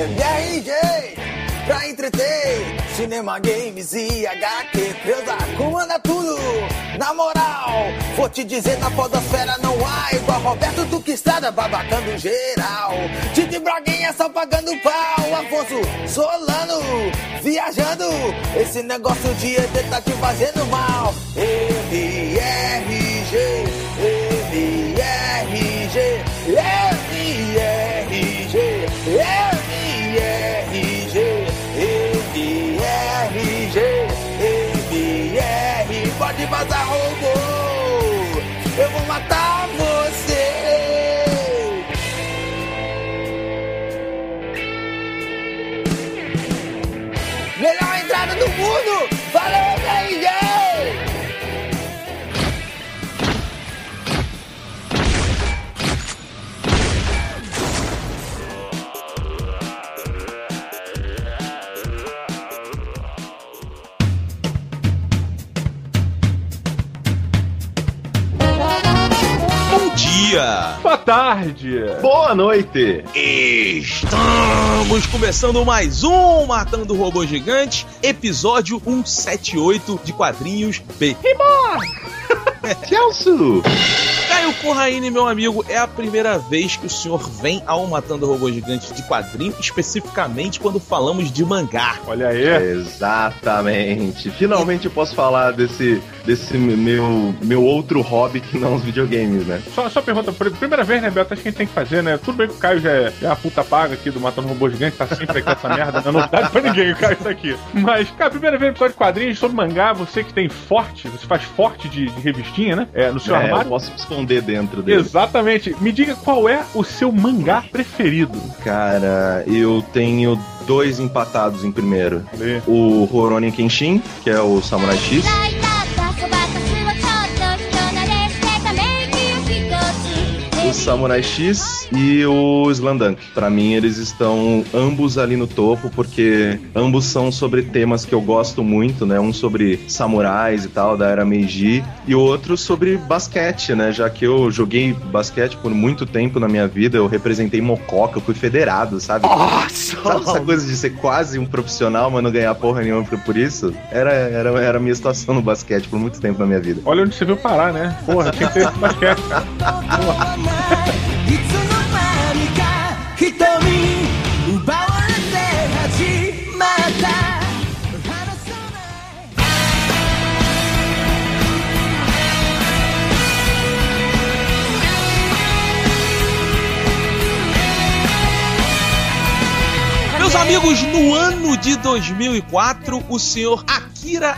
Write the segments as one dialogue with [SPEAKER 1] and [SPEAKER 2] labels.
[SPEAKER 1] MRJ, pra entreter, cinema, games e HQ. Creuza, comanda tudo, na moral. Vou te dizer, na podosfera não há igual Roberto Duque Estrada, babacando geral. Tite Braguinha só pagando pau. Afonso Solano, viajando. Esse negócio de ET tá te fazendo mal. MRG, MRG, MRG, Pode vazar robô, eu vou matar
[SPEAKER 2] dia!
[SPEAKER 3] Boa tarde!
[SPEAKER 4] Boa noite!
[SPEAKER 2] Estamos começando mais um Matando Robô Gigante, episódio 178 de quadrinhos B.
[SPEAKER 4] Celso!
[SPEAKER 2] Caio Corraine, meu amigo, é a primeira vez que o senhor vem ao Matando Robô Gigante de quadrinho, especificamente quando falamos de mangá.
[SPEAKER 3] Olha aí.
[SPEAKER 4] Exatamente. Finalmente eu posso falar desse, desse meu, meu outro hobby que não os videogames, né?
[SPEAKER 3] Só, só pergunta, pr- primeira vez, né, Beto? Acho que a gente tem que fazer, né? Tudo bem que o Caio já é, é a puta paga aqui do Matando Robô Gigante, tá sempre aqui essa merda, não é novidade pra ninguém, o Caio tá aqui. Mas, cara, primeira vez no episódio de quadrinhos sobre mangá, você que tem forte, você faz forte de, de revistinha, né? É, no seu
[SPEAKER 4] É, eu
[SPEAKER 3] armário.
[SPEAKER 4] posso me dentro dele.
[SPEAKER 3] Exatamente. Me diga qual é o seu mangá preferido.
[SPEAKER 4] Cara, eu tenho dois empatados em primeiro.
[SPEAKER 3] Lê.
[SPEAKER 4] O Rurouni Kenshin, que é o Samurai X.「O Samurai X e o Slandunk. Pra mim, eles estão ambos ali no topo, porque ambos são sobre temas que eu gosto muito, né? Um sobre samurais e tal, da era Meiji, e o outro sobre basquete, né? Já que eu joguei basquete por muito tempo na minha vida, eu representei Mococa, eu fui federado, sabe?
[SPEAKER 1] Nossa!
[SPEAKER 4] Sabe essa coisa de ser quase um profissional, mas não ganhar porra nenhuma por- por isso? Era, era, era a minha situação no basquete por muito tempo na minha vida.
[SPEAKER 3] Olha onde você veio parar, né? Porra, tinha que ter esse basquete.
[SPEAKER 1] い
[SPEAKER 2] meus amigos, no ano de 2004, o senhor Akira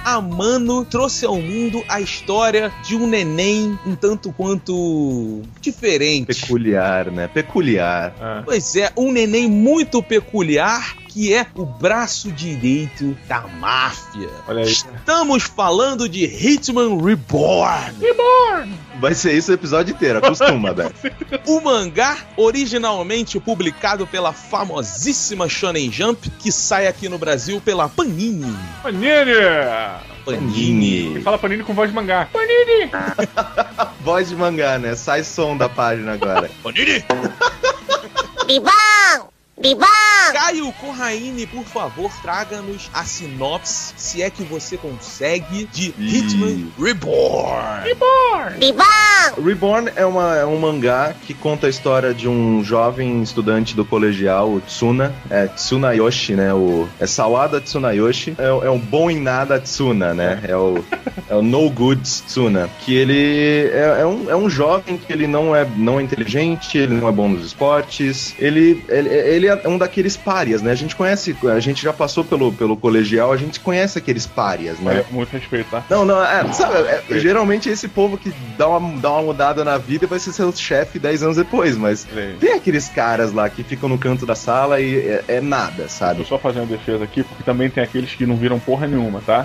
[SPEAKER 2] Amano trouxe ao mundo a história de um neném um tanto quanto diferente.
[SPEAKER 4] Peculiar, né? Peculiar.
[SPEAKER 3] Ah.
[SPEAKER 2] Pois é, um neném muito peculiar que é o braço direito da máfia.
[SPEAKER 3] Olha aí.
[SPEAKER 2] Estamos falando de Hitman Reborn.
[SPEAKER 4] Vai ser isso o episódio inteiro, acostuma, velho.
[SPEAKER 2] O mangá, originalmente publicado pela famosíssima Shonen Jump, que sai aqui no Brasil pela Panini.
[SPEAKER 3] Panini!
[SPEAKER 4] Panini.
[SPEAKER 3] Ele fala Panini com voz de mangá. Panini!
[SPEAKER 4] Voz de mangá, né? Sai som da página agora.
[SPEAKER 2] Panini!
[SPEAKER 5] ビ Bibão!
[SPEAKER 2] Caio Corraine, por favor, traga-nos a sinopse, se é que você consegue, de
[SPEAKER 4] e...
[SPEAKER 2] Hitman Reborn.
[SPEAKER 5] Reborn! Bibão!
[SPEAKER 4] Reborn é, uma, é um mangá que conta a história de um jovem estudante do colegial, o Tsuna. É Tsunayoshi, né? O, é Sawada Tsunayoshi. É, é um bom em nada Tsuna, né? É o, é o No Good Tsuna. Que ele é, é, um, é um jovem que ele não é, não é inteligente, ele não é bom nos esportes. Ele, ele, ele é um daqueles párias, né? A gente conhece, a gente já passou pelo, pelo colegial, a gente conhece aqueles párias, né?
[SPEAKER 3] Olha, muito respeito, tá?
[SPEAKER 4] Não, não, é, sabe, é, geralmente esse povo que dá uma, dá uma mudada na vida vai ser seu chefe 10 anos depois, mas tem aqueles caras lá que ficam no canto da sala e é, é nada,
[SPEAKER 3] Tô
[SPEAKER 4] sabe?
[SPEAKER 3] só fazendo defesa aqui, porque também tem aqueles que não viram porra nenhuma, tá?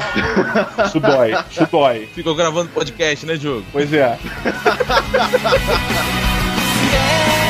[SPEAKER 3] Isso dói, isso dói.
[SPEAKER 2] Ficou gravando podcast, né, Diogo?
[SPEAKER 3] Pois é.
[SPEAKER 4] Isso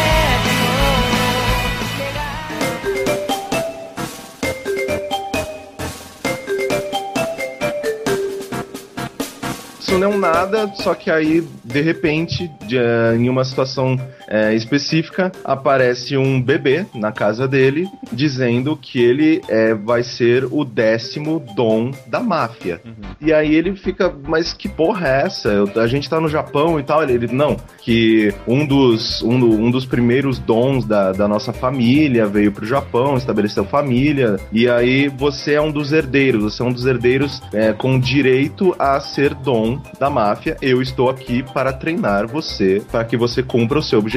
[SPEAKER 4] não é um nada, só que aí, de repente, de, eh, em uma situação é, específica, aparece um bebê na casa dele dizendo que ele é, vai ser o décimo dom da máfia. E aí ele fica, mas que porra é essa? Eu- a gente tá no Japão e tal. Ele, ele, não, que um dos, um, um dos primeiros dons da, da nossa família veio pro Japão, estabeleceu família, e aí você é um dos herdeiros, você é um dos herdeiros é, com direito a ser dom da máfia. Eu estou aqui para treinar você, para que você cumpra o seu objetivo.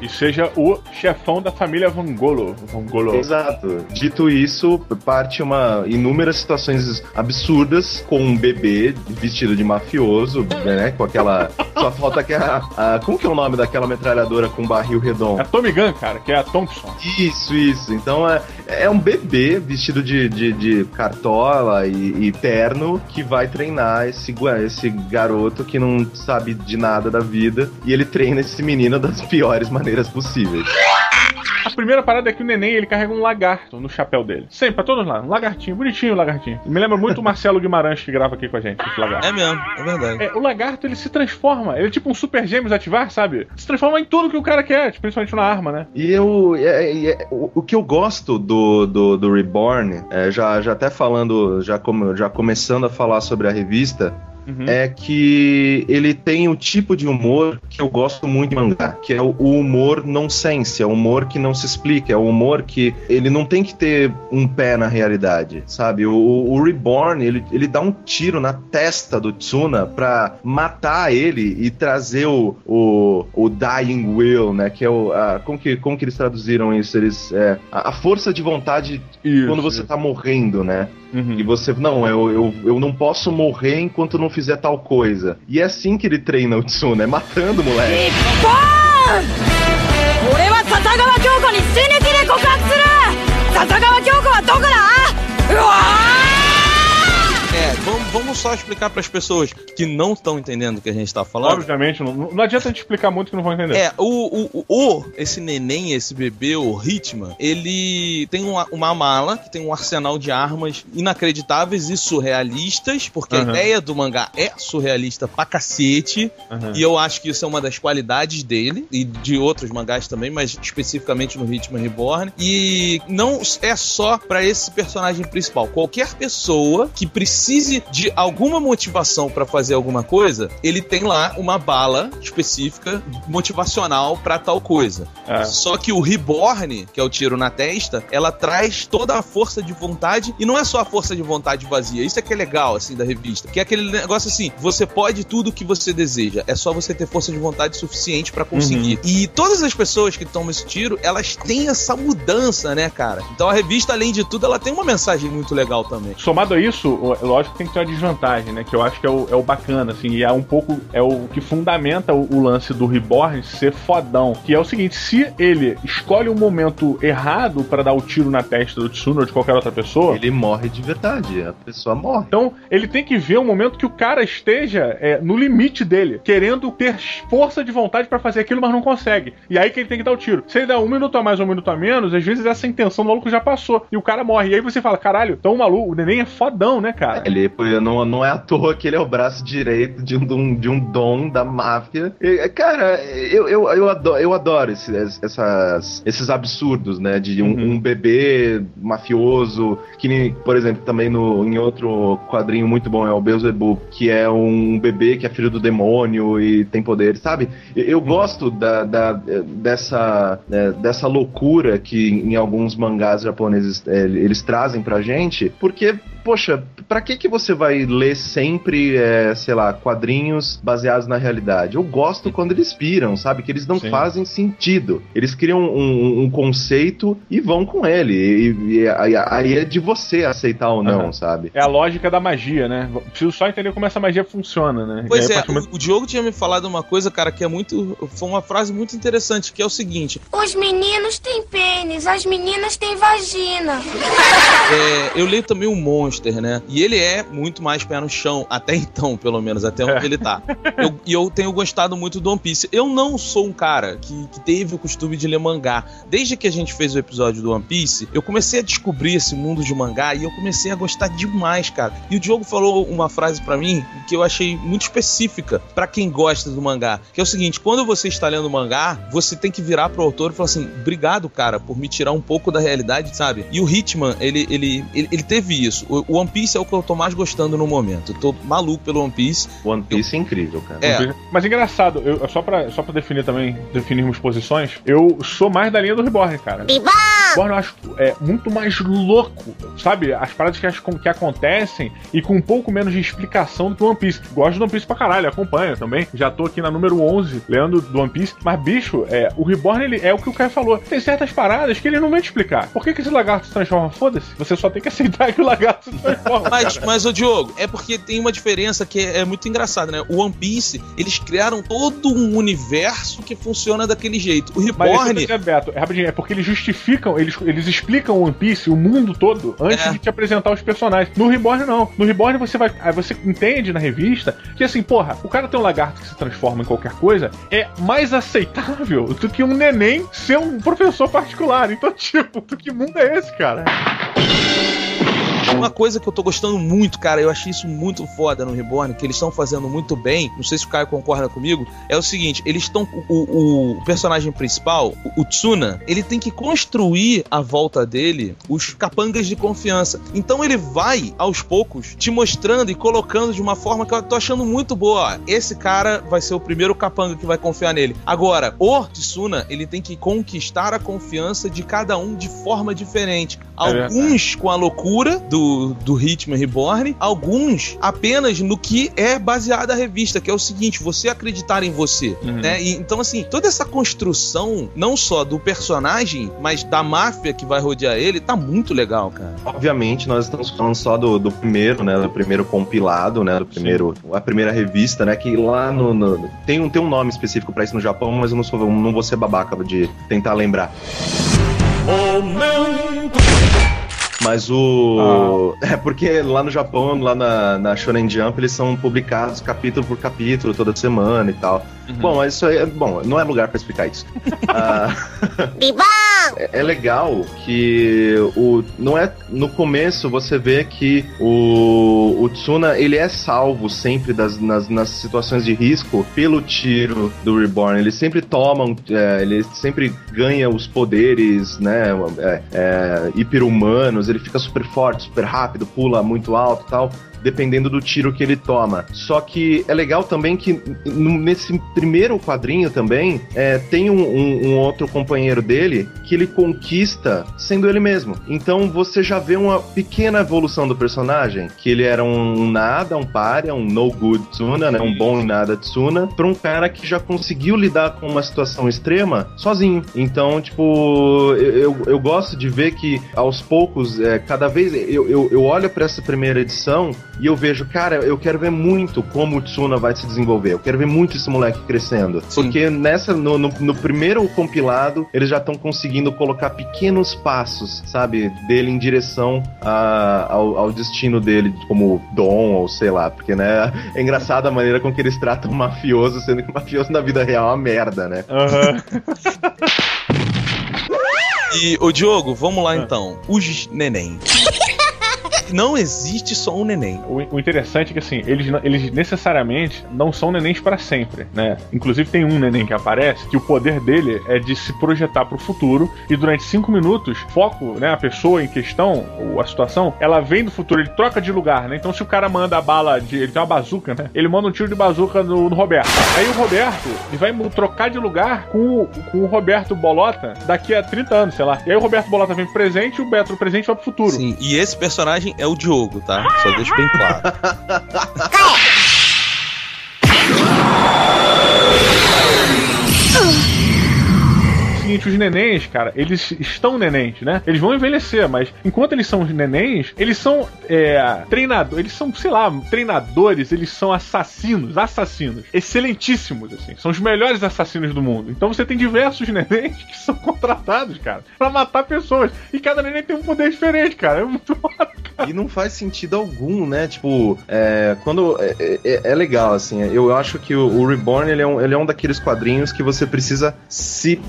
[SPEAKER 3] E seja o chefão da família Vangolo. Vangolo.
[SPEAKER 4] Exato. Dito isso, parte uma inúmeras situações absurdas com um bebê vestido de mafioso, né? Com aquela. Só falta aquela. a- como que é o nome daquela metralhadora com barril
[SPEAKER 3] É
[SPEAKER 4] redondo?
[SPEAKER 3] a Tommy Gun, cara, que é a Thompson.
[SPEAKER 4] Isso, isso. Então é, é um bebê vestido de, de, de cartola e, e terno que vai treinar esse, esse garoto que não sabe de nada da vida e ele treina esse menino das piores maneiras possíveis.
[SPEAKER 3] A primeira parada é que o neném ele carrega um lagarto no chapéu dele. Sempre, pra todos lá. Um lagartinho, bonitinho o lagartinho. Me lembra muito o Marcelo Guimarães que grava aqui com a gente, esse lagarto.
[SPEAKER 2] É mesmo, é verdade.
[SPEAKER 3] É, o lagarto ele se transforma. Ele é tipo um super gêmeos ativar, sabe? Se transforma em tudo que o cara quer, tipo, principalmente na arma, né?
[SPEAKER 4] E eu. é- é- é- o, o que eu gosto do, do, do Reborn, é, já, já até falando, já, como, já começando a falar sobre a revista,
[SPEAKER 3] Uhum.
[SPEAKER 4] é que ele tem o tipo de humor que eu gosto muito de mangá, que é o, humor nonsense, é o humor que não se explica, é o humor que ele não tem que ter um pé na realidade, sabe? O, o Reborn, ele, ele dá um tiro na testa do Tsuna pra matar ele e trazer o, o, o Dying Will, né? Que é o. a- como, que, como que eles traduziram isso? Eles, é, a, a força de vontade
[SPEAKER 3] Isso,
[SPEAKER 4] quando você
[SPEAKER 3] isso.
[SPEAKER 4] tá morrendo, né?
[SPEAKER 3] Uhum.
[SPEAKER 4] E você, não, eu, eu, eu não posso morrer enquanto não fizer tal coisa. E é assim que ele treina o Tsuna, é matando o moleque.
[SPEAKER 5] 俺は笹川京子に死ぬ気で告白する笹川京子はどこだうわ
[SPEAKER 2] É, vamos, só explicar para as pessoas que não estão entendendo o que a gente tá falando.
[SPEAKER 3] Obviamente, não, não adianta a gente explicar muito que não vão entender.
[SPEAKER 2] É, o, o, o, esse neném, esse bebê, o Hitman, ele tem uma, uma mala que tem um arsenal de armas inacreditáveis e surrealistas, porque a
[SPEAKER 3] Aham.
[SPEAKER 2] ideia do mangá é surrealista pra cacete,
[SPEAKER 3] Aham.
[SPEAKER 2] e eu acho que isso é uma das qualidades dele, e de outros mangás também, mas especificamente no Hitman Reborn. E não é só pra esse personagem principal. Qualquer pessoa que precise de alguma motivação pra fazer alguma coisa, ele tem lá uma bala específica motivacional pra tal coisa.
[SPEAKER 3] É.
[SPEAKER 2] Só que o Reborn, que é o tiro na testa, ela traz toda a força de vontade e não é só a força de vontade vazia. Isso é que é legal assim da revista, que é aquele negócio assim, você pode tudo o que você deseja, é só você ter força de vontade suficiente pra conseguir. E todas as pessoas que tomam esse tiro, elas têm essa mudança, né, cara? Então a revista além de tudo, ela tem uma mensagem muito legal também.
[SPEAKER 3] Somado a isso, lógico que tem que ter uma desvantagem, né? Que eu acho que é o, é o bacana, assim, e é um pouco. É o que fundamenta o, o lance do Reborn ser fodão. Que é o seguinte: se ele escolhe um momento errado pra dar o tiro na testa do Tsuna ou de qualquer outra pessoa.
[SPEAKER 4] Ele morre de verdade, a pessoa morre.
[SPEAKER 3] Então, ele tem que ver um momento que o cara esteja é, no limite dele, querendo ter força de vontade pra fazer aquilo, mas não consegue. E aí que ele tem que dar o tiro. Se ele dá um minuto a mais ou um minuto a menos, às vezes essa intenção do maluco já passou. E o cara morre. E aí você fala, caralho, então o maluco, o neném é fodão, né, cara?
[SPEAKER 4] Ele pô, não, não é à toa que ele é o braço direito de um, de um dom da máfia. E, cara, eu, eu, eu adoro, eu adoro esses, essas, esses absurdos, né? De um,
[SPEAKER 3] Uhum.
[SPEAKER 4] um bebê mafioso, que por exemplo, também no, em outro quadrinho muito bom é o Beelzebub, que é um bebê que é filho do demônio e tem poder, sabe? Eu, eu gosto da, da- dessa, é, dessa loucura que em alguns mangás japoneses é, eles trazem pra gente, porque poxa, pra que que você vai ler sempre, é, sei lá, quadrinhos baseados na realidade? Eu gosto quando eles piram, sabe? Que eles não
[SPEAKER 3] Sim.
[SPEAKER 4] fazem sentido. Eles criam um, um conceito e vão com ele. E, e aí, aí é de você aceitar ou não,
[SPEAKER 3] Aham.
[SPEAKER 4] sabe?
[SPEAKER 3] É a lógica da magia, né? Preciso só entender como essa magia funciona, né?
[SPEAKER 2] Pois
[SPEAKER 3] E aí,
[SPEAKER 2] é,
[SPEAKER 3] partir
[SPEAKER 2] o Diogo tinha me falado uma coisa, cara, que é muito. Foi uma frase muito interessante, que é o seguinte:
[SPEAKER 6] Os meninos têm pênis, as meninas têm vagina.
[SPEAKER 2] é, eu leio também um monte Monster, né? E ele é muito mais pé no chão, até então, pelo menos, até onde ele tá. Eu- E eu, tenho gostado muito do One Piece. Eu não sou um cara que, que teve o costume de ler mangá. Desde que a gente fez o episódio do One Piece, eu comecei a descobrir esse mundo de mangá e eu comecei a gostar demais, cara. E o Diogo falou uma frase pra mim que eu achei muito específica pra quem gosta do mangá, que é o seguinte: quando você está lendo mangá, você tem que virar pro autor e falar assim: "Obrigado, cara, por me tirar um pouco da realidade, sabe?" E o Hitman, ele ele, ele, ele teve isso. O o One Piece é o que eu tô mais gostando no momento. Eu tô maluco pelo One Piece.
[SPEAKER 4] One Piece é incrível, cara.
[SPEAKER 2] É.
[SPEAKER 3] Mas engraçado, eu, só, pra, só pra definir também, definirmos posições, eu sou mais da linha do Reborn, cara. Reborn eu acho é, muito mais louco, sabe? As paradas que, as- que acontecem e com um pouco menos de explicação do que o One Piece. Gosto do One Piece pra caralho, acompanho também. Já tô aqui na número 11, lendo do One Piece. Mas, bicho, é, o Reborn ele é o que o Caio falou. Tem certas paradas que ele não vai te explicar. Por que, que esse lagarto se transforma? Foda-se. Você só tem que aceitar que o lagarto se transforma.
[SPEAKER 2] Mas,
[SPEAKER 3] cara.
[SPEAKER 2] mas, ô Diogo, é porque tem uma diferença que é, é muito engraçada, né? O One Piece, eles criaram todo um universo que funciona daquele jeito. O
[SPEAKER 3] Mas
[SPEAKER 2] Reborn.
[SPEAKER 3] tô dizendo, Beto, é rapidinho, é porque eles justificam, eles, eles explicam o One Piece, o mundo todo, antes
[SPEAKER 2] É.
[SPEAKER 3] de te apresentar os personagens. No Reborn, não. No Reborn você vai. Aí você entende na revista que assim, porra, o cara tem um lagarto que se transforma em qualquer coisa, é mais aceitável do que um neném ser um professor particular. Então, tipo, do que mundo é esse, cara?
[SPEAKER 2] Uma coisa que eu tô gostando muito, cara, eu achei isso muito foda no Reborn, que eles estão fazendo muito bem, não sei se o Caio concorda comigo, é o seguinte, eles estão. O, o personagem principal, o, o Tsuna, ele tem que construir à volta dele os capangas de confiança. Então ele vai, aos poucos, te mostrando e colocando de uma forma que eu tô achando muito boa. Ó, Esse cara vai ser o primeiro capanga que vai confiar nele. Agora, o Tsuna, ele tem que conquistar a confiança de cada um de forma diferente.
[SPEAKER 3] É.
[SPEAKER 2] Alguns com a loucura do, do Hitman Reborn, alguns apenas no que é baseada a revista, que é o seguinte, você acreditar em você,
[SPEAKER 3] Uhum.
[SPEAKER 2] né? E, então, assim, toda essa construção, não só do personagem, mas da máfia que vai rodear ele, tá muito legal, cara.
[SPEAKER 4] Obviamente, nós estamos falando só do, do primeiro, né? Do primeiro compilado, né? Do primeiro. A primeira revista, né? Que lá no. no- tem, um, tem um nome específico pra isso no Japão, mas eu não, sou, não vou ser babaca de tentar lembrar. Mas o. É porque lá no Japão, lá na, na Shonen Jump, eles são publicados capítulo por capítulo, toda semana e tal. Bom, mas isso aí. é- Bom, não é lugar pra explicar isso. Ah, é, é legal que o não é no começo você vê que o, o Tsuna ele é salvo sempre das, nas, nas situações de risco pelo tiro do Reborn. Ele sempre toma, é, ele sempre ganha os poderes, né, é, é, hiper-humanos. Ele fica super forte, super rápido, pula muito alto, tal dependendo do tiro que ele toma. Só que é legal também que nesse primeiro quadrinho também é, tem um, um- um outro companheiro dele que ele conquista sendo ele mesmo. Então você já vê uma pequena evolução do personagem, que ele era um nada, um párea, um no good Tsuna, né, um bom nada Tsuna, pra um cara que já conseguiu lidar com uma situação extrema sozinho. Então, tipo, eu, eu, eu gosto de ver que aos poucos, é, cada vez eu, eu, eu olho pra essa primeira edição e eu vejo, cara, eu quero ver muito como o Tsuna vai se desenvolver. Eu quero ver muito esse moleque crescendo.
[SPEAKER 2] Sim.
[SPEAKER 4] Porque nessa, no, no, no primeiro compilado, eles já estão conseguindo colocar pequenos passos, sabe, dele em direção a- ao, ao destino dele, como dom, ou sei lá, porque, né, é engraçado a maneira com que eles tratam o mafioso, sendo que o mafioso na vida real é uma merda, né?
[SPEAKER 3] Aham.
[SPEAKER 2] E, ô Diogo, vamos lá então. Os neném. Não existe só um neném.
[SPEAKER 3] O, o interessante é que, assim, eles, eles necessariamente não são nenéns para sempre, né? Inclusive tem um neném que aparece que o poder dele é de se projetar pro futuro e durante cinco minutos, foco, né, a pessoa em questão, ou a situação, ela vem do futuro, ele troca de lugar, né? Então se o cara manda a bala de... ele tem uma bazuca, né? Ele manda um tiro de bazuca no, no Roberto. Aí o Roberto, ele vai trocar de lugar com, o- com o Roberto Bolota daqui a 30 anos, sei lá. E aí o Roberto Bolota vem pro presente e o Beto do presente vai pro futuro.
[SPEAKER 2] Sim, e esse personagem é o Diogo, tá? Só deixo bem claro.
[SPEAKER 3] seguinte, os nenéns, cara, eles estão nenéns, né? Eles vão envelhecer, mas enquanto eles são nenéns, eles são é, treinadores, eles são, sei lá, treinadores, eles são assassinos, assassinos, excelentíssimos, assim. São os melhores assassinos do mundo. Então você tem diversos nenéns que são contratados, cara, pra matar pessoas. E cada neném tem um poder diferente, cara. É muito
[SPEAKER 4] e não faz sentido algum, né? Tipo, é, quando. É, é- é legal, assim. Eu acho que o, o Reborn ele é, um, ele é um daqueles quadrinhos que você precisa se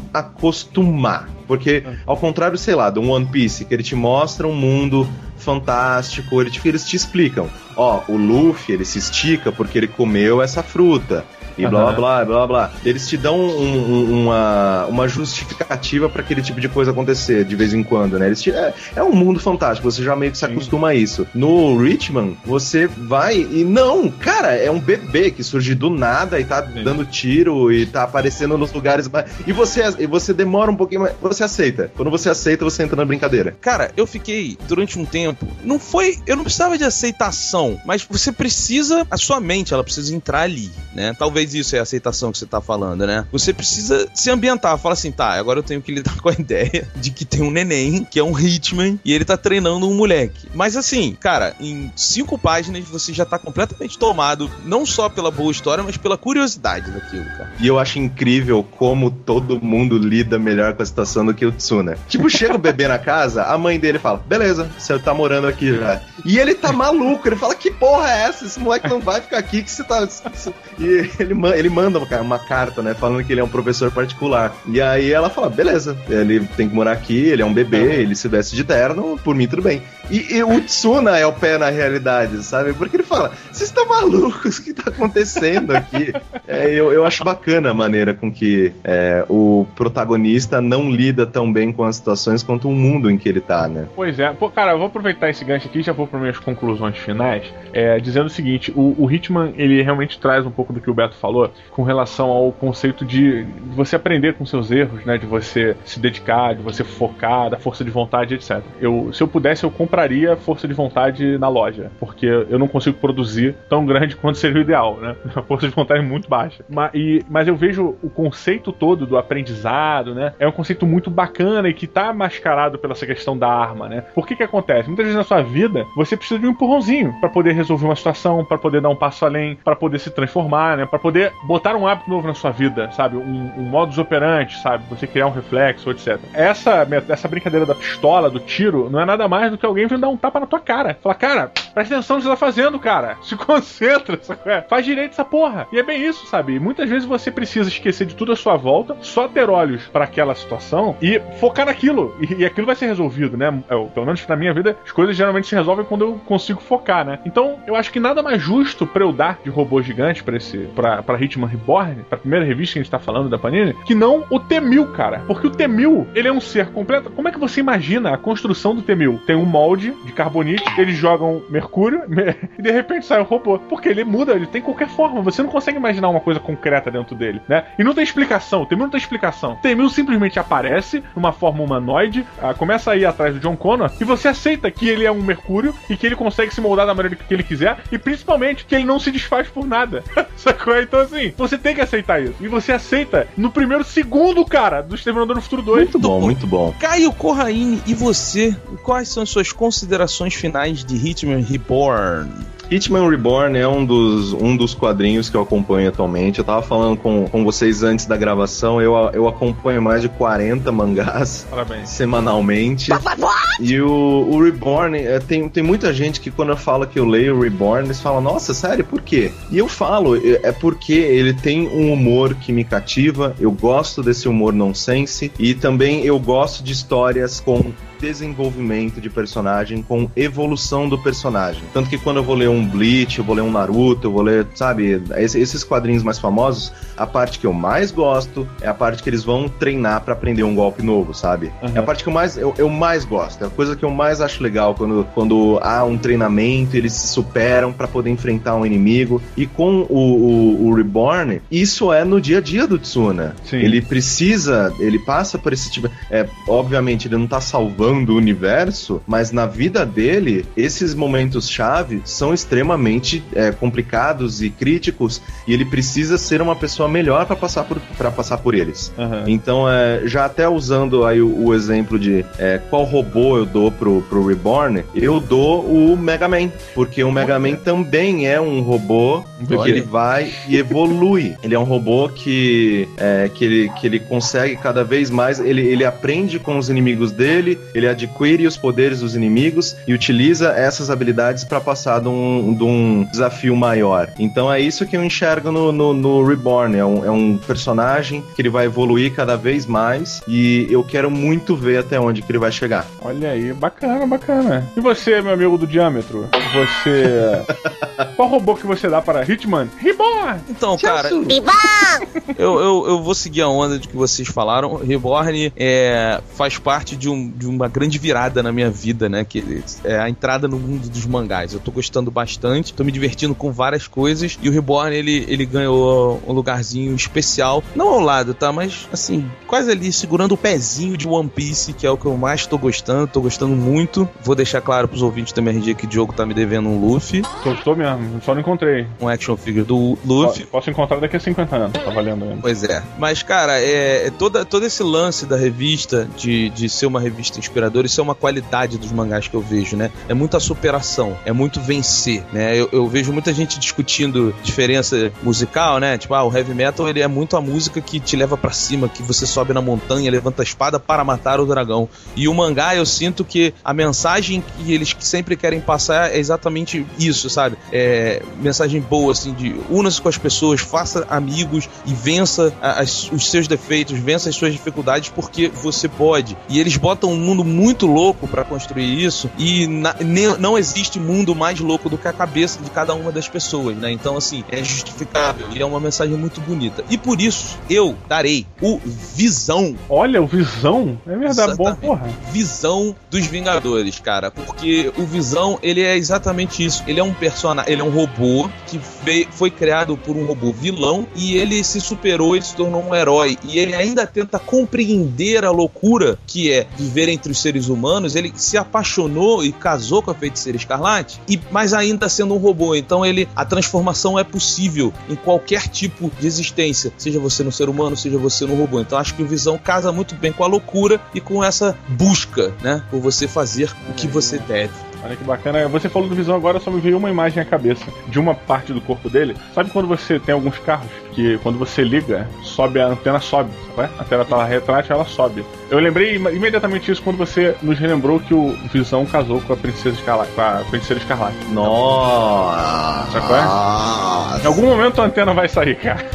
[SPEAKER 4] acostumar. Porque, ao contrário, sei lá, do One Piece, que ele te mostra um mundo fantástico, ele te- eles te explicam. Ó, o Luffy, ele se estica porque ele comeu essa fruta. E blá
[SPEAKER 3] Aham.
[SPEAKER 4] blá blá blá. Eles te dão um- um- uma, uma justificativa pra aquele tipo de coisa acontecer de vez em quando, né? Eles te- é, é um mundo fantástico, você já meio que se
[SPEAKER 3] Sim.
[SPEAKER 4] acostuma a isso. No Richmond, você vai e não, cara, é um bebê que surge do nada e tá
[SPEAKER 3] Sim.
[SPEAKER 4] dando tiro e tá aparecendo nos lugares. E você, e você demora um pouquinho, mas você aceita. Quando você aceita, você entra na brincadeira.
[SPEAKER 2] Cara, eu fiquei durante um tempo. Não foi. Eu não precisava de aceitação, mas você precisa. A sua mente, ela precisa entrar ali, né? Talvez isso é a aceitação que você tá falando, né? Você precisa se ambientar. Fala assim, tá, agora eu tenho que lidar com a ideia de que tem um neném, que é um Hitman, e ele tá treinando um moleque. Mas assim, cara, em cinco páginas você já tá completamente tomado, não só pela boa história, mas pela curiosidade daquilo, cara.
[SPEAKER 4] E eu acho incrível como todo mundo lida melhor com a situação do que o Tsuna. Tipo, chega o bebê na casa, a mãe dele fala: beleza, você tá morando aqui já. E ele tá maluco, ele fala: que porra é essa? Esse moleque não vai ficar aqui que você tá. E ele, ma- ele manda uma, carta, né? Falando que ele é um professor particular. E aí ela fala: beleza, ele tem que morar aqui, ele é um bebê, ele se veste de terno, por mim tudo bem. E, e o Tsuna é o pé na realidade, sabe? Porque ele fala: vocês estão malucos, o que tá acontecendo aqui? É, eu, eu acho bacana a maneira com que é, o protagonista não lida tão bem com as situações quanto o mundo em que ele tá, né?
[SPEAKER 3] Pois é. Pô, cara, eu vou aproveitar esse gancho aqui e já vou para minhas conclusões finais, é, dizendo o seguinte: o, o Hitman ele realmente traz um pouco do que o Beto falou com relação ao conceito de você aprender com seus erros, né? De você se dedicar, de você focar, da força de vontade, etc. Eu, se eu pudesse, eu compraria força de vontade na loja, porque eu não consigo produzir tão grande quanto seria o ideal, né? A força de vontade é muito baixa. Mas, e, mas eu vejo o conceito todo do aprendizado, né? É um conceito muito bacana e que tá mascarado pela essa questão da arma, né? Por que que acontece? Muitas vezes na sua vida você precisa de um empurrãozinho para poder resolver uma situação, para poder dar um passo além, para poder se transformar, né? Para poder botar um hábito novo na sua vida, sabe? Um, um modus operandi, sabe? Você criar um reflexo, etc. Essa, essa brincadeira da pistola, do tiro, não é nada mais do que alguém vindo dar um tapa na tua cara. Falar, cara, presta atenção no que você tá fazendo, cara. Se concentra, sabe? é? faz direito essa porra. E é bem isso, sabe? Muitas vezes você precisa esquecer de tudo à sua volta, só ter olhos para aquela situação e focar naquilo. E, e aquilo vai ser resolvido, né? Eu, pelo menos na minha vida, as coisas geralmente se resolvem quando eu consigo focar, né? Então, eu acho que nada mais justo pra eu dar de robô gigante pra esse pra, pra Hitman Reborn, pra primeira revista que a gente tá falando da Panini, que não o T-1000, cara. Porque o T-1000, ele é um ser completo. Como é que você imagina a construção do T-1000? Tem um molde de carbonite, eles jogam mercúrio e de repente sai o robô. Porque ele muda, ele tem qualquer forma. Você não consegue imaginar uma coisa concreta dentro dele, né? E não tem explicação. O T-1000 não tem explicação. O T-1000 simplesmente aparece numa forma humanoide, ah, começa a ir atrás do John Connor e você aceita que ele é um mercúrio e que ele consegue se moldar da maneira que ele quiser e principalmente que ele não se desfaz por nada. Sacou? Então assim, você tem que aceitar isso. E você aceita no primeiro segundo, cara, do Exterminador do Futuro 2.
[SPEAKER 4] Muito bom, muito bom.
[SPEAKER 2] Caio Corraine, e você? Quais são as suas considerações finais de Hitman Reborn?
[SPEAKER 4] Hitman Reborn é um dos, um dos quadrinhos que eu acompanho atualmente. Eu tava falando com, com vocês antes da gravação, eu, eu acompanho mais de 40 mangás
[SPEAKER 3] Parabéns.
[SPEAKER 4] semanalmente. E o, o Reborn, é, tem, tem muita gente que quando eu falo que eu leio o Reborn, eles falam, nossa, sério, por quê? E eu falo, é é porque ele tem um humor que me cativa, eu gosto desse humor nonsense, e também eu gosto de histórias com desenvolvimento de personagem, com evolução do personagem. Tanto que quando eu vou ler um Bleach, eu vou ler um Naruto, eu vou ler, sabe, esse- esses quadrinhos mais famosos, a parte que eu mais gosto é a parte que eles vão treinar pra aprender um golpe novo, sabe?
[SPEAKER 3] Uhum.
[SPEAKER 4] É a parte que eu mais, eu, eu mais gosto, é a coisa que eu mais acho legal quando, quando há um treinamento, eles se superam pra poder enfrentar um inimigo. E com o, o, o Reborn, isso é no dia a dia do Tsuna.
[SPEAKER 3] Sim.
[SPEAKER 4] Ele precisa, ele passa por esse tipo. É, obviamente, ele não tá salvando o universo, mas na vida dele, esses momentos-chave são extremamente é, complicados e críticos, e ele precisa ser uma pessoa melhor pra passar por, passar por eles.
[SPEAKER 3] Aham.
[SPEAKER 4] Então, é, já até usando aí o, o exemplo de é, qual robô eu dou pro, pro Reborn, eu dou o Mega Man, porque o Mega Man também é um robô que
[SPEAKER 2] Olha.
[SPEAKER 4] ele vai e evolui. Ele é um robô que, é, que, ele, que ele consegue cada vez mais, ele, ele aprende com os inimigos dele, ele ele adquire os poderes dos inimigos e utiliza essas habilidades para passar de um, de um desafio maior. Então é isso que eu enxergo no, no, no Reborn. É um, é um personagem que ele vai evoluir cada vez mais e eu quero muito ver até onde que ele vai chegar.
[SPEAKER 3] Olha aí, bacana, bacana. E você, meu amigo do diâmetro? Você. Qual robô que você dá para Hitman? Reborn!
[SPEAKER 2] Então, cara, eu, eu, eu vou seguir a onda de que vocês falaram. Reborn é, faz parte de, um, de uma grande virada na minha vida, né? Que é a entrada no mundo dos mangás. Eu tô gostando bastante, tô me divertindo com várias coisas. E o Reborn, ele, ele ganhou um lugarzinho especial. Não ao lado, tá? Mas, assim, quase ali segurando o pezinho de One Piece, que é o que eu mais tô gostando. Tô gostando muito. Vou deixar claro pros ouvintes da MRG que o Diogo tá me devendo um Luffy,
[SPEAKER 3] Gostou mesmo, só não encontrei.
[SPEAKER 2] um action figure do Luffy.
[SPEAKER 3] Posso encontrar daqui a 50 anos, tá valendo ainda.
[SPEAKER 2] Pois é. Mas, cara, é, é toda, todo esse lance da revista, de, de ser uma revista inspiradora, isso é uma qualidade dos mangás que eu vejo, né? É muita superação, é muito vencer, né? Eu, eu vejo muita gente discutindo diferença musical, né? Tipo, ah, o heavy metal, ele é muito a música que te leva pra cima, que você sobe na montanha, levanta a espada para matar o dragão. E o mangá, eu sinto que a mensagem que eles sempre querem passar é exatamente isso, sabe? É mensagem boa, assim, de una-se com as pessoas, faça amigos e vença as- os seus defeitos, vença as suas dificuldades, porque você pode. E eles botam um mundo muito louco pra construir isso, e na- ne- não existe mundo mais louco do que a cabeça de cada uma das pessoas, né? Então, assim, é justificável e é uma mensagem muito bonita. E por isso, eu darei o Visão
[SPEAKER 3] Olha, o Visão. É verdade, bom, porra.
[SPEAKER 2] visão dos Vingadores, cara. Porque o Visão, ele é exatamente isso. Ele é um personagem, ele é um robô que veio- foi criado por um robô vilão e ele se superou, ele se tornou um herói. E ele ainda tenta compreender a loucura que é viver entre os seres humanos. Ele se apaixonou e casou com a feiticeira escarlate, e mas ainda sendo um robô. Então ele a transformação é possível em qualquer tipo de existência, seja você no ser humano, seja você no robô. Então acho que o Visão casa muito bem com a loucura e com essa busca, né, por você fazer o que você deve.
[SPEAKER 3] Olha que bacana. Você falou do Visão agora, só me veio uma imagem à cabeça de uma parte do corpo dele. Sabe quando você tem alguns carros que quando você liga, sobe a antena sobe, sabe? A antena tá lá retrátil, ela sobe. Eu lembrei im- imediatamente isso quando você nos relembrou que o Visão casou com a princesa Escarlate, com a feiticeira Escarlate.
[SPEAKER 4] Nossa!
[SPEAKER 3] Sabe qual é? Em algum momento a antena vai sair, cara.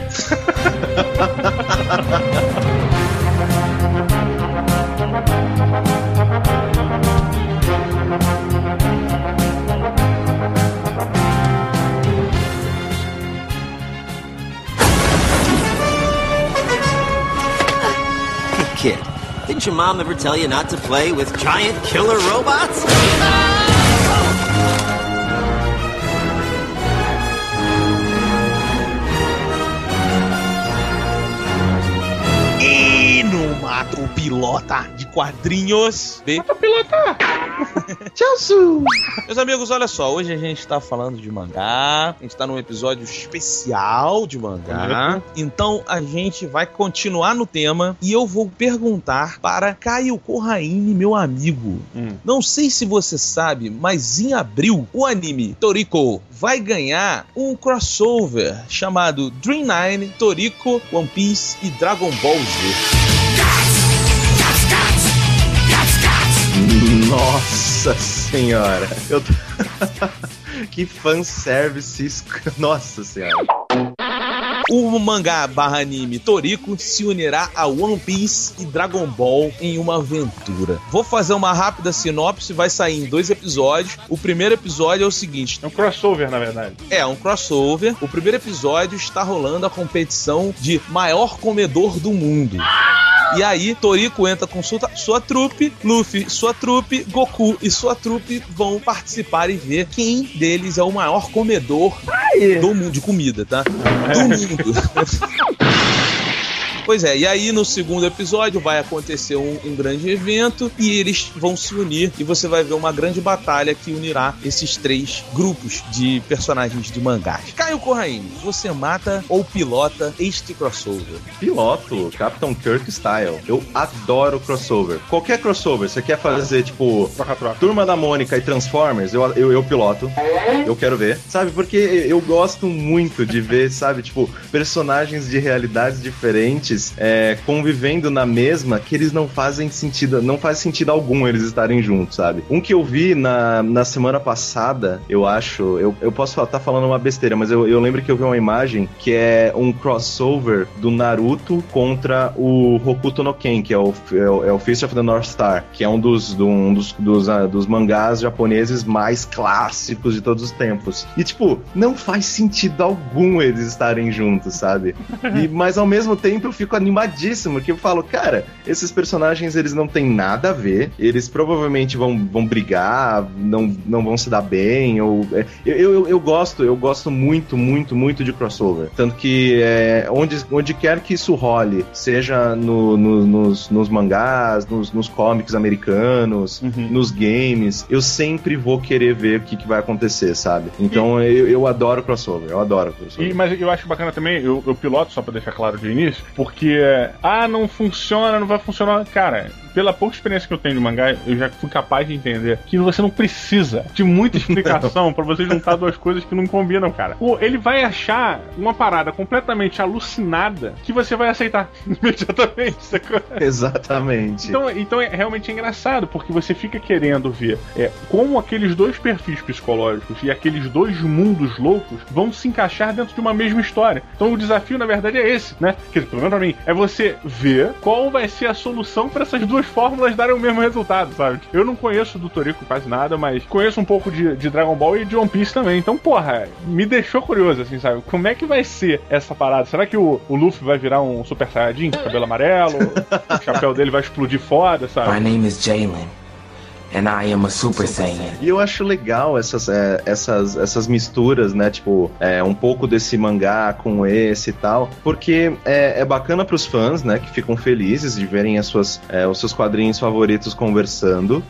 [SPEAKER 6] your mom ever tell you not to play with giant killer robots?
[SPEAKER 2] E no mato pilota de quadrinhos. B. Meus amigos, olha só, hoje a gente tá falando de mangá, a gente tá num episódio especial de mangá, então a gente vai continuar no tema e eu vou perguntar para Caio Corraine, meu amigo.
[SPEAKER 3] Hum.
[SPEAKER 2] Não sei se você sabe, mas em abril o anime Toriko vai ganhar um crossover chamado Dream Nine, Toriko, One Piece e Dragon Ball Z.
[SPEAKER 4] Nossa senhora! Eu tô... que fanservice! Nossa senhora!
[SPEAKER 2] O mangá barra anime Toriko se unirá a One Piece e Dragon Ball em uma aventura. Vou fazer uma rápida sinopse, vai sair em dois episódios. O primeiro episódio é o seguinte:
[SPEAKER 3] É um crossover, na verdade.
[SPEAKER 2] é um crossover. O primeiro episódio está rolando a competição de maior comedor do mundo. E aí, Toriko entra com sua, sua trupe, Luffy, sua trupe, Goku e sua trupe vão participar e ver quem deles é o maior comedor do mundo de comida, tá? Do mundo. Pois é, e aí no segundo episódio vai acontecer um, um grande evento e eles vão se unir e você vai ver uma grande batalha que unirá esses três grupos de personagens de mangás. Caio Corraine, você mata ou pilota este crossover?
[SPEAKER 4] Piloto, Capitão Kirk Style. Eu adoro crossover. Qualquer crossover, você quer fazer tipo. Turma da Mônica e Transformers, eu, eu, eu piloto. Eu quero ver. Sabe, porque eu gosto muito de ver, sabe, tipo, personagens de realidades diferentes é, convivendo na mesma que eles não fazem sentido, não faz sentido algum eles estarem juntos, sabe? Um que eu vi na, na semana passada, eu acho, eu, eu posso estar falando uma besteira, mas eu, eu lembro que eu vi uma imagem que é um crossover do Naruto contra o Hokuto no Ken, que é o, é o, é o Fist of the North Star, que é um dos, do, um dos, dos, ah, dos mangás japoneses mais clássicos de todos os tempos. E, tipo, não faz sentido algum eles estarem juntos, sabe? E, mas ao mesmo tempo eu fico animadíssimo, que eu falo, cara, esses personagens eles não têm nada a ver, eles provavelmente vão, vão brigar, não, não vão se dar bem, ou... é, eu, eu, eu gosto, eu gosto muito, muito, muito de crossover. Tanto que é, onde, onde quer que isso role, seja no, no- nos, nos mangás, nos, nos cómics americanos, nos games, eu sempre vou querer ver o que, que vai acontecer, sabe? Então eu, eu adoro crossover, eu adoro crossover.
[SPEAKER 3] E, mas eu acho bacana também, eu, eu piloto só pra deixar claro de início, porque, é, ah, não funciona, não vai funcionar. Cara, pela pouca experiência que eu tenho de mangá, eu já fui capaz de entender que você não precisa de muita explicação pra você juntar duas coisas que não combinam, cara. Pô, ele vai achar uma parada completamente alucinada que você vai aceitar imediatamente, sacou?
[SPEAKER 4] Exatamente.
[SPEAKER 3] Então, então é realmente engraçado, porque você fica querendo ver é, como aqueles dois perfis psicológicos e aqueles dois mundos loucos vão se encaixar dentro de uma mesma história. Então o desafio, na verdade, é esse, né? Quer dizer, pelo menos pra mim, é você ver qual vai ser a solução para essas duas fórmulas darem o mesmo resultado, sabe? Eu não conheço do Toriko quase nada, mas conheço um pouco de, de Dragon Ball e de One Piece também. Então, porra, me deixou curioso, assim, sabe? Como é que vai ser essa parada? Será que o, o Luffy vai virar um Super Saiyajin, cabelo amarelo? o chapéu dele vai explodir foda,
[SPEAKER 7] My
[SPEAKER 3] sabe?
[SPEAKER 7] name is Jalen, and I am a Super Saiyan.
[SPEAKER 4] E eu acho legal essas, é, essas, essas misturas, né? Tipo, é, um pouco desse mangá com esse e tal. Porque é, é bacana pros fãs, né? Que ficam felizes de verem as suas, é, os seus quadrinhos favoritos conversando.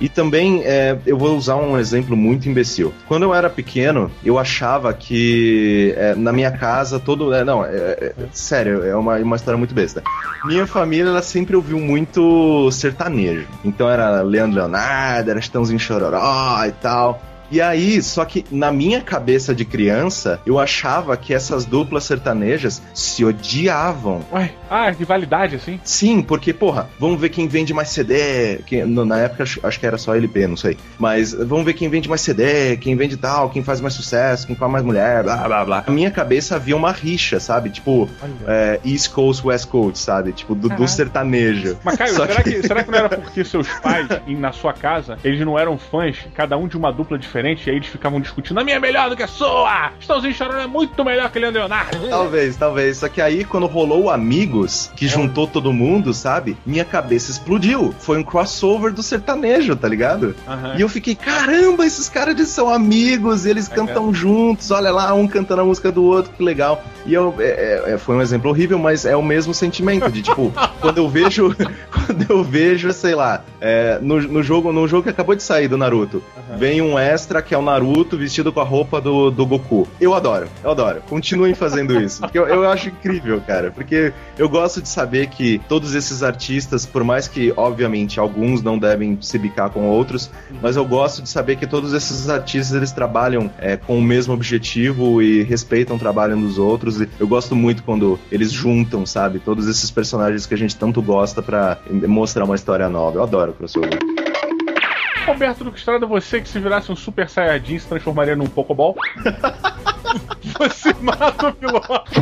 [SPEAKER 4] E também, é, eu vou usar um exemplo muito imbecil. Quando eu era pequeno, eu achava que é, na minha casa todo. é, não, é, é, sério, é uma, uma história muito besta. Minha família, ela sempre ouviu muito sertanejo. Então era Leandro Leonardo, era Chitãozinho Chororó e tal. E aí, só que na minha cabeça de criança, eu achava que essas duplas sertanejas se odiavam.
[SPEAKER 3] Ué, ah, rivalidade, assim?
[SPEAKER 4] Sim, porque, porra, vamos ver quem vende mais CD. Que, no- na época acho, que era só LP, não sei. Mas vamos ver quem vende mais CD, quem vende tal, quem faz mais sucesso, quem faz mais mulher, blá blá blá. Na minha cabeça havia uma rixa, sabe? Tipo, é, East Coast, West Coast, sabe? Tipo, do, do sertanejo.
[SPEAKER 3] Mas, Caio, será que... será que não era porque seus pais, na sua casa, eles não eram fãs, cada um de uma dupla diferente, e aí eles ficavam discutindo, a minha é melhor do que a sua! Estãozinho Chorando é muito melhor que Leandro Leonardo!
[SPEAKER 4] Talvez, talvez. Só que aí, quando rolou o Amigos, que juntou todo mundo, sabe? Minha cabeça explodiu. Foi um crossover do sertanejo, tá ligado?
[SPEAKER 3] Aham.
[SPEAKER 4] E eu fiquei, caramba, esses caras eles são amigos, eles cantam juntos, olha lá, um cantando a música do outro, que legal. E eu, é, é, foi um exemplo horrível, mas é o mesmo sentimento de tipo, quando eu vejo, quando eu vejo, sei lá, é, no, no jogo, no jogo que acabou de sair do Naruto, vem um extra que é o Naruto vestido com a roupa do, do Goku. Eu adoro, eu adoro. Continuem fazendo isso, porque eu, eu acho incrível, cara, porque eu gosto de saber que todos esses artistas, por mais que, obviamente, alguns não devem se bicar com outros, mas eu gosto de saber que todos esses artistas eles trabalham é, com o mesmo objetivo e respeitam o trabalho dos outros. E eu gosto muito quando eles juntam, sabe, todos esses personagens que a gente tanto gosta pra mostrar uma história nova. Eu adoro crossover.
[SPEAKER 3] Roberto Duque Estrada, você que se virasse um Super Saiyajin se transformaria num Pokéball? você mata o piloto!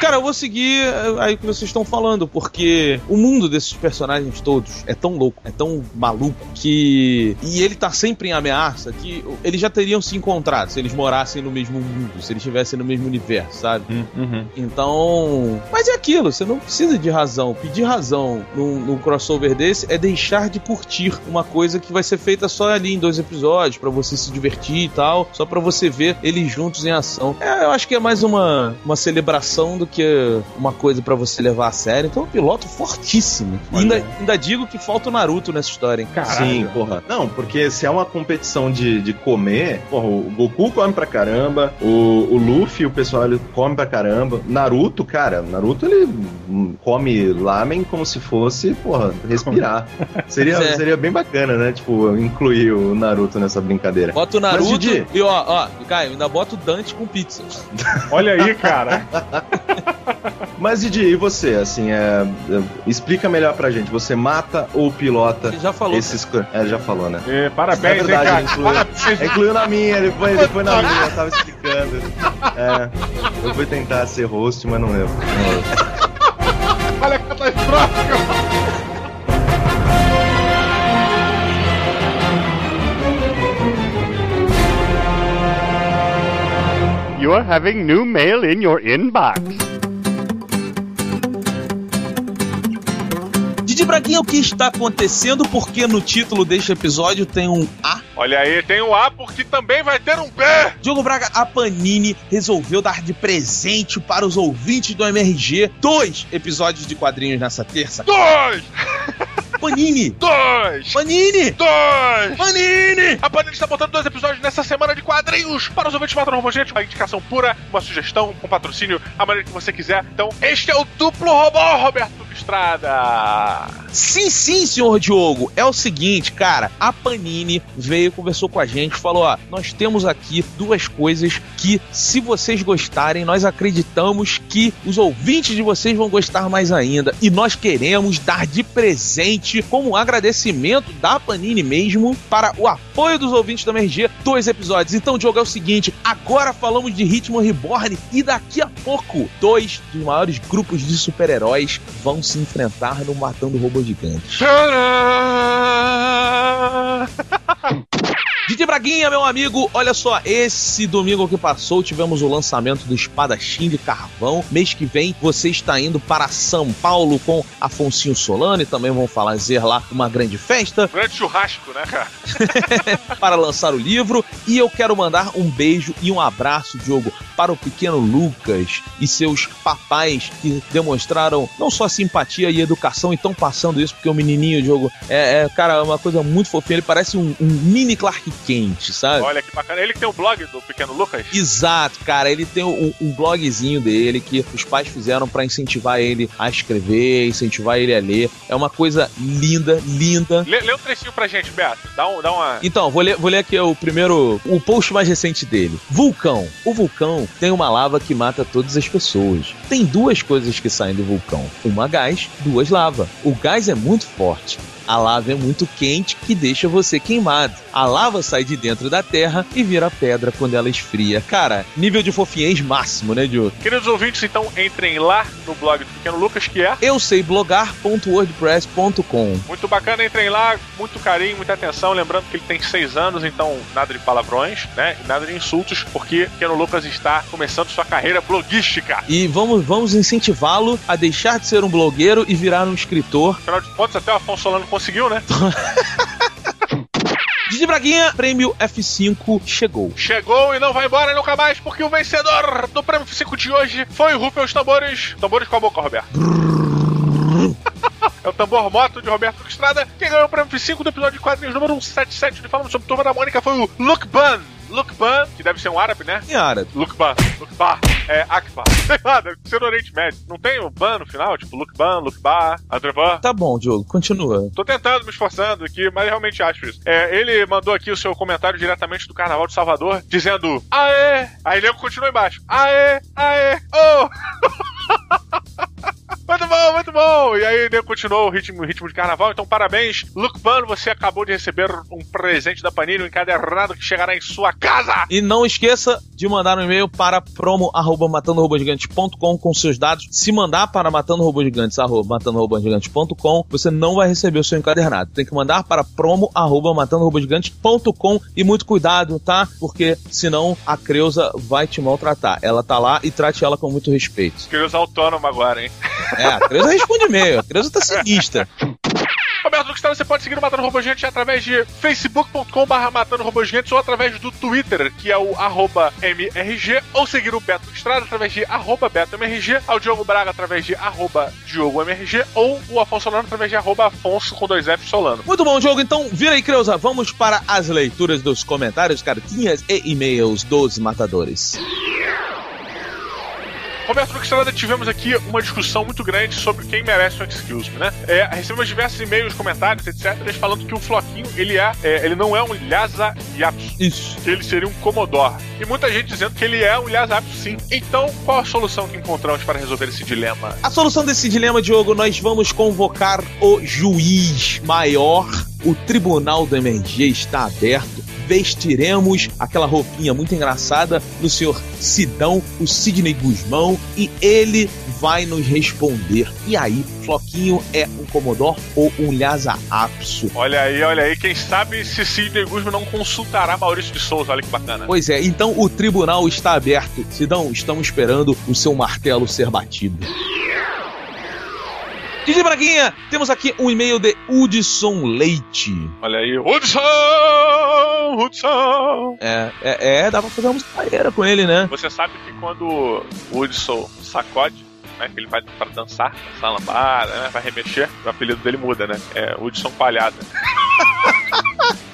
[SPEAKER 2] Cara, eu vou seguir eh, aí o que vocês estão falando, porque o mundo desses personagens todos é tão louco, é tão maluco, que. E ele tá sempre em ameaça, que eles já teriam se encontrado se eles morassem no mesmo mundo, se eles estivessem no mesmo universo, sabe?
[SPEAKER 3] Uhum.
[SPEAKER 2] Então. Mas é aquilo, você não precisa de razão. Pedir razão num, num crossover desse é deixar de curtir uma coisa que vai ser feita só ali em dois episódios, pra você se divertir e tal, só pra você ver eles juntos em ação. É, eu acho que é mais uma, uma celebração do que uma coisa pra você levar a sério. Então, é um piloto fortíssimo. Ainda, ainda digo que falta o Naruto nessa história, hein?
[SPEAKER 3] Caralho.
[SPEAKER 4] Sim, porra. Não, porque se é uma competição de, de comer, porra, o Goku come pra caramba, o, o Luffy, o pessoal, ele come pra caramba. Naruto, cara, Naruto ele come lamen como se fosse, porra, respirar. Seria,
[SPEAKER 2] é.
[SPEAKER 4] seria bem bacana, né? Tipo, incluir o Naruto nessa brincadeira.
[SPEAKER 2] Bota o
[SPEAKER 4] Mas,
[SPEAKER 2] Naruto
[SPEAKER 4] Didi-
[SPEAKER 2] e ó, ó, Caio, ainda bota o Dante com pizza.
[SPEAKER 3] Olha aí, cara.
[SPEAKER 4] Mas, Didi, e você? Assim, é, é, explica melhor pra gente. Você mata ou pilota
[SPEAKER 2] Ele já falou.
[SPEAKER 4] esses... co- É, já falou, né?
[SPEAKER 3] É,
[SPEAKER 4] É
[SPEAKER 3] parabéns, hein,
[SPEAKER 4] verdade,
[SPEAKER 3] cara.
[SPEAKER 4] ele incluiu,
[SPEAKER 3] Parabéns.
[SPEAKER 4] incluiu na minha, ele foi, ele foi na minha, eu tava explicando. É, eu fui tentar ser host, mas não deu.
[SPEAKER 3] Olha a
[SPEAKER 8] You're having new mail in your inbox.
[SPEAKER 2] Didi Braguinha, o que está acontecendo? Porque no título deste episódio tem um A.
[SPEAKER 3] Olha aí, tem um A porque também vai ter um B.
[SPEAKER 2] Diogo Braga, a Panini resolveu dar de presente para os ouvintes do MRG dois episódios de quadrinhos nessa terça.
[SPEAKER 3] Dois!
[SPEAKER 2] Panini!
[SPEAKER 3] Dois!
[SPEAKER 2] Panini!
[SPEAKER 3] Dois!
[SPEAKER 2] Panini!
[SPEAKER 3] A Panini está botando dois episódios nessa semana de quadrinhos para os ouvintes Robô Gente. Uma indicação pura, uma sugestão, um patrocínio, a maneira que você quiser. Então, este é o duplo robô, Roberto Estrada.
[SPEAKER 2] Sim, sim, senhor Diogo. É o seguinte, cara. A Panini veio, conversou com a gente, falou: ó, nós temos aqui duas coisas que, se vocês gostarem, nós acreditamos que os ouvintes de vocês vão gostar mais ainda. E nós queremos dar de presente, como um agradecimento da Panini mesmo, para o apoio dos ouvintes da MRG, dois episódios. Então, Diogo, é o seguinte: agora falamos de Ritmo Reborn e daqui a pouco, dois dos maiores grupos de super-heróis vão se enfrentar no Matando Robô Gigante.
[SPEAKER 3] Tcharam!
[SPEAKER 2] Braguinha, meu amigo, olha só, esse domingo que passou tivemos o lançamento do Espadachim de Carvão. Mês que vem você está indo para São Paulo com Afonsinho Solano e também vão fazer lá uma grande festa
[SPEAKER 3] Grande churrasco, né, cara?
[SPEAKER 2] para lançar o livro. E eu quero mandar um beijo e um abraço, Diogo, para o pequeno Lucas e seus papais que demonstraram não só simpatia e educação e estão passando isso, porque o menininho, Diogo, é, é, cara, é uma coisa muito fofinha. Ele parece um, um mini Clark Kent, sabe?
[SPEAKER 3] Olha que bacana. Ele que tem o blog do Pequeno Lucas.
[SPEAKER 2] Exato, cara. Ele tem um, um blogzinho dele que os pais fizeram pra incentivar ele a escrever, incentivar ele a ler. É uma coisa linda, linda.
[SPEAKER 3] Lê, lê um trechinho pra gente, Beto. Dá, um, dá uma.
[SPEAKER 2] Então, vou ler, vou ler aqui o primeiro, o post mais recente dele. Vulcão. O vulcão tem uma lava que mata todas as pessoas. Tem duas coisas que saem do vulcão: uma gás, duas lava. O gás é muito forte. A lava é muito quente que deixa você queimado. A lava sai de dentro da terra e vira pedra quando ela esfria. Cara, nível de fofiez máximo, né, Diogo?
[SPEAKER 3] Queridos ouvintes, então entrem lá no blog do Pequeno Lucas, que é
[SPEAKER 2] Eu sei blogar.wordpress.com.
[SPEAKER 3] muito bacana. Entrem lá, muito carinho, muita atenção. Lembrando que ele tem seis anos, então nada de palavrões, né? Nada de insultos, porque Pequeno Lucas está começando sua carreira bloguística.
[SPEAKER 2] E vamos, vamos incentivá-lo a deixar de ser um blogueiro e virar um escritor.
[SPEAKER 3] Afinal de contas, até o Afonso Solano conseguiu, né?
[SPEAKER 2] Didi Braguinha, prêmio F5 chegou.
[SPEAKER 3] Chegou e não vai embora nunca mais, porque o vencedor do prêmio 5 de hoje foi o Rufem os Tambores. Tambores com a boca, Roberto. É o tambor moto de Roberto Estrada. Quem ganhou o prêmio 5 do episódio de quadrinhos número 177 de Falando sobre Turma da Mônica foi o Luke Ban. Luke Ban, que deve ser um árabe, né?
[SPEAKER 2] Em árabe.
[SPEAKER 3] Luke Ban, Luke Ban, é Akbar. Sei lá, deve ser no Oriente Médio. Não tem o Ban no final? Tipo, Luke Ban, Luke Ban, Adreban.
[SPEAKER 2] Tá bom, Diogo, continua.
[SPEAKER 3] Tô tentando, me esforçando aqui, mas realmente acho isso. É, ele mandou aqui o seu comentário diretamente do Carnaval de Salvador, dizendo Aê! Aí ele continua embaixo. Aê! Aê! Oh! Muito bom, muito bom! E aí ele continuou o ritmo, o ritmo de carnaval, então parabéns, Luke Ban, você acabou de receber um presente da Panini, um encadernado que chegará em sua casa!
[SPEAKER 2] E não esqueça de mandar um e-mail para promo@matandorobogigantes.com com seus dados. Se mandar para matandorobogigantes@matandorobogigantes.com, você não vai receber o seu encadernado. Tem que mandar para promo@matandorobogigantes.com e muito cuidado, tá? Porque senão a Creuza vai te maltratar. Ela tá lá e trate ela com muito respeito.
[SPEAKER 3] Queria usar autônomo agora, hein?
[SPEAKER 2] É, a Creuza responde e-mail. A Creuza tá sinistra.
[SPEAKER 3] Roberto Luxtara, você pode seguir o Matando Robô Gigante através de facebook.com.br Matando Robô Gigantes ou através do Twitter, que é o arroba MRG, ou seguir o Beto Estrada através de arroba BetoMRG, ao Diogo Braga através de arroba DiogoMRG, ou o Afonso Solano através de arroba Afonso com dois F Solano.
[SPEAKER 2] Muito bom, jogo. Então, vira aí, Creuza. Vamos para as leituras dos comentários, cartinhas e e-mails dos matadores.
[SPEAKER 3] Roberto, no Cancelada tivemos aqui uma discussão muito grande sobre quem merece um excuse me, né? É, recebemos diversos e-mails, comentários, etc. Falando que o Floquinho, ele é, é, ele não é um Lhasa Yapsu.
[SPEAKER 2] Isso.
[SPEAKER 3] Que ele seria um Commodore. E muita gente dizendo que ele é um Lhasa Yapsu sim. Então, qual a solução que encontramos para resolver esse dilema?
[SPEAKER 2] A solução desse dilema, Diogo, nós vamos convocar o juiz maior. O tribunal da MRG está aberto. Vestiremos aquela roupinha muito engraçada do senhor Sidão, o Sidney Guzmão, e ele vai nos responder. E aí, Floquinho é um Commodore ou um Lhasa Apso?
[SPEAKER 3] Olha aí, olha aí. Quem sabe se Sidney Guzman não consultará Maurício de Souza. Olha que bacana.
[SPEAKER 2] Pois é, então o tribunal está aberto. Sidão, estamos esperando o seu martelo ser batido. Didi Braguinha, temos aqui um e-mail de Hudson Leite.
[SPEAKER 3] Olha aí. Hudson! Hudson!
[SPEAKER 2] É, é, é, dá pra fazer uma música maneira com ele, né?
[SPEAKER 3] Você sabe que quando o Hudson sacode, né, que ele vai pra dançar, dançar lambada, né, vai remexer, o apelido dele muda, né? É Hudson Palhada.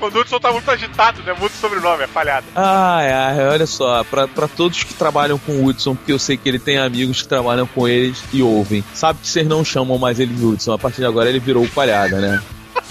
[SPEAKER 3] O Hudson tá muito agitado, né? Muda o sobrenome, é palhada.
[SPEAKER 2] Ai, ai, olha só, pra, pra todos que trabalham com o Hudson, porque eu sei que ele tem amigos que trabalham com eles e ouvem. Sabe que vocês não chamam mais ele de Hudson, a partir de agora ele virou o palhada, né?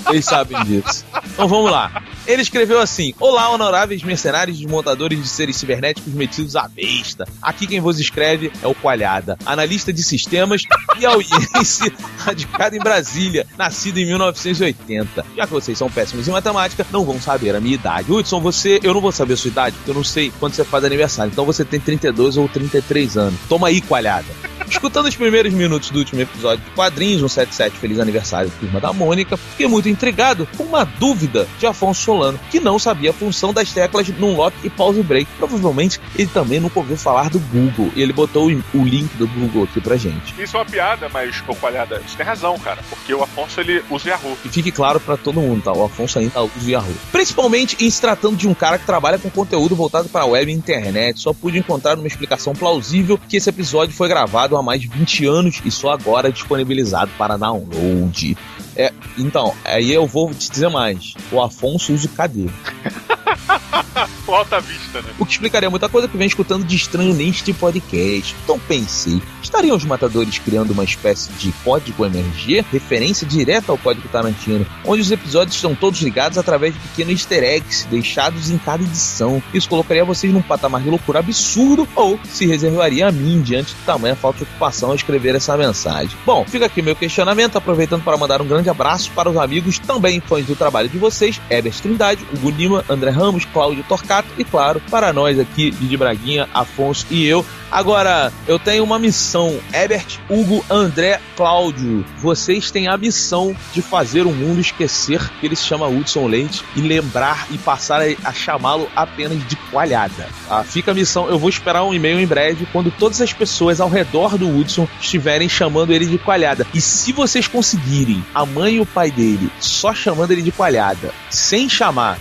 [SPEAKER 2] Eles sabem disso. Então vamos lá. Ele escreveu assim: Olá, honoráveis mercenários desmontadores de seres cibernéticos metidos à besta. Aqui quem vos escreve é o Coalhada, analista de sistemas e audiência radicado em Brasília, nascido em 1980. Já que vocês são péssimos em matemática, não vão saber a minha idade. Hudson, você, eu não vou saber a sua idade, porque eu não sei quando você faz aniversário. Então você tem 32 ou 33 anos. Toma aí, Coalhada. Escutando os primeiros minutos do último episódio de Quadrinhos, um 77 Feliz Aniversário Turma da Mônica, fiquei muito intrigado com uma dúvida de Afonso Solano, que não sabia a função das teclas num lock e pause break. Provavelmente ele também nunca ouviu falar do Google, e ele botou o, link do Google aqui pra gente.
[SPEAKER 3] Isso é uma piada, mas, ô Palhada, você tem razão, cara. Porque o Afonso, ele usa Yahoo.
[SPEAKER 2] E fique claro pra todo mundo, tá? O Afonso ainda usa o Yahoo. Principalmente em se tratando de um cara que trabalha com conteúdo voltado para web e internet. Só pude encontrar uma explicação plausível que esse episódio foi gravado há mais de 20 anos e só agora disponibilizado para download. É, então, aí eu vou te dizer mais. O Afonso usa o KD.
[SPEAKER 3] o Alta Vista, né?
[SPEAKER 2] O que explicaria muita coisa que vem escutando de estranho neste podcast. Então pensei, estariam os matadores criando uma espécie de código MRG, referência direta ao código Tarantino, onde os episódios estão todos ligados através de pequenos easter eggs deixados em cada edição. Isso colocaria vocês num patamar de loucura absurdo ou se reservaria a mim diante do tamanho falta de ocupação ao escrever essa mensagem. Bom, fica aqui meu questionamento, aproveitando para mandar um grande abraço para os amigos também fãs do trabalho de vocês, Herbert Trindade, Hugo Lima, André Ramos, Cláudio Torcato e, claro, para nós aqui, Didi Braguinha, Afonso e eu. Agora, eu tenho uma missão. Herbert, Hugo, André, Cláudio, vocês têm a missão de fazer o mundo esquecer que ele se chama Hudson Leite e lembrar e passar a, a chamá-lo apenas de coalhada. Ah, fica a missão. Eu vou esperar um e-mail em breve quando todas as pessoas ao redor do Hudson estiverem chamando ele de coalhada. E se vocês conseguirem a mãe e o pai dele só chamando ele de coalhada, sem chamar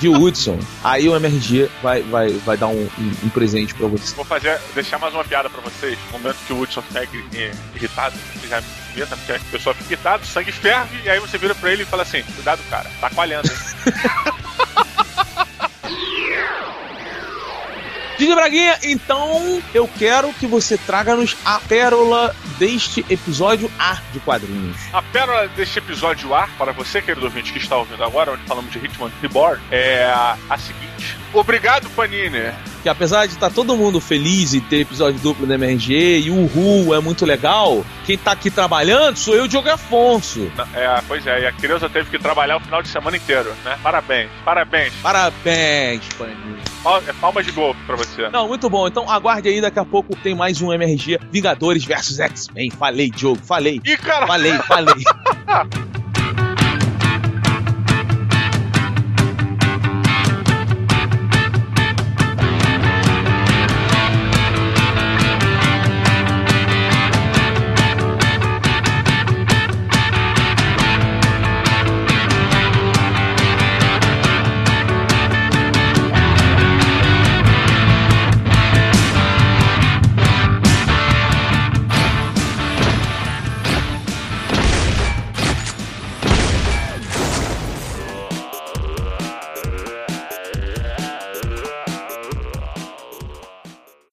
[SPEAKER 2] de Hudson, aí o MRG vai, vai, vai dar um, um, um presente pra vocês.
[SPEAKER 3] Vou fazer, deixar mais uma piada pra vocês. No momento que o Hudson fica irritado, você já meta, porque a pessoa fica irritada, o sangue ferve, e aí você vira pra ele e fala assim: Cuidado, cara, tá coalhando.
[SPEAKER 2] Didi Braguinha, então eu quero que você traga-nos a pérola deste episódio A de quadrinhos.
[SPEAKER 3] A pérola deste episódio A, para você, querido ouvinte, que está ouvindo agora, onde falamos de Hitman Reborn, é a seguinte. Obrigado, Panini.
[SPEAKER 2] Que apesar de estar todo mundo feliz e ter episódio duplo da MRG e o Ru é muito legal, quem tá aqui trabalhando sou eu, Diogo Afonso.
[SPEAKER 3] É, pois é, e a criança teve que trabalhar o final de semana inteiro, né? Parabéns, parabéns.
[SPEAKER 2] Parabéns, Panini.
[SPEAKER 3] É palma de gol pra você.
[SPEAKER 2] Não, muito bom. Então aguarde aí, daqui a pouco tem mais um MRG Vingadores versus X-Men. Falei, Diogo, falei.
[SPEAKER 3] Ih, cara!
[SPEAKER 2] Falei, falei.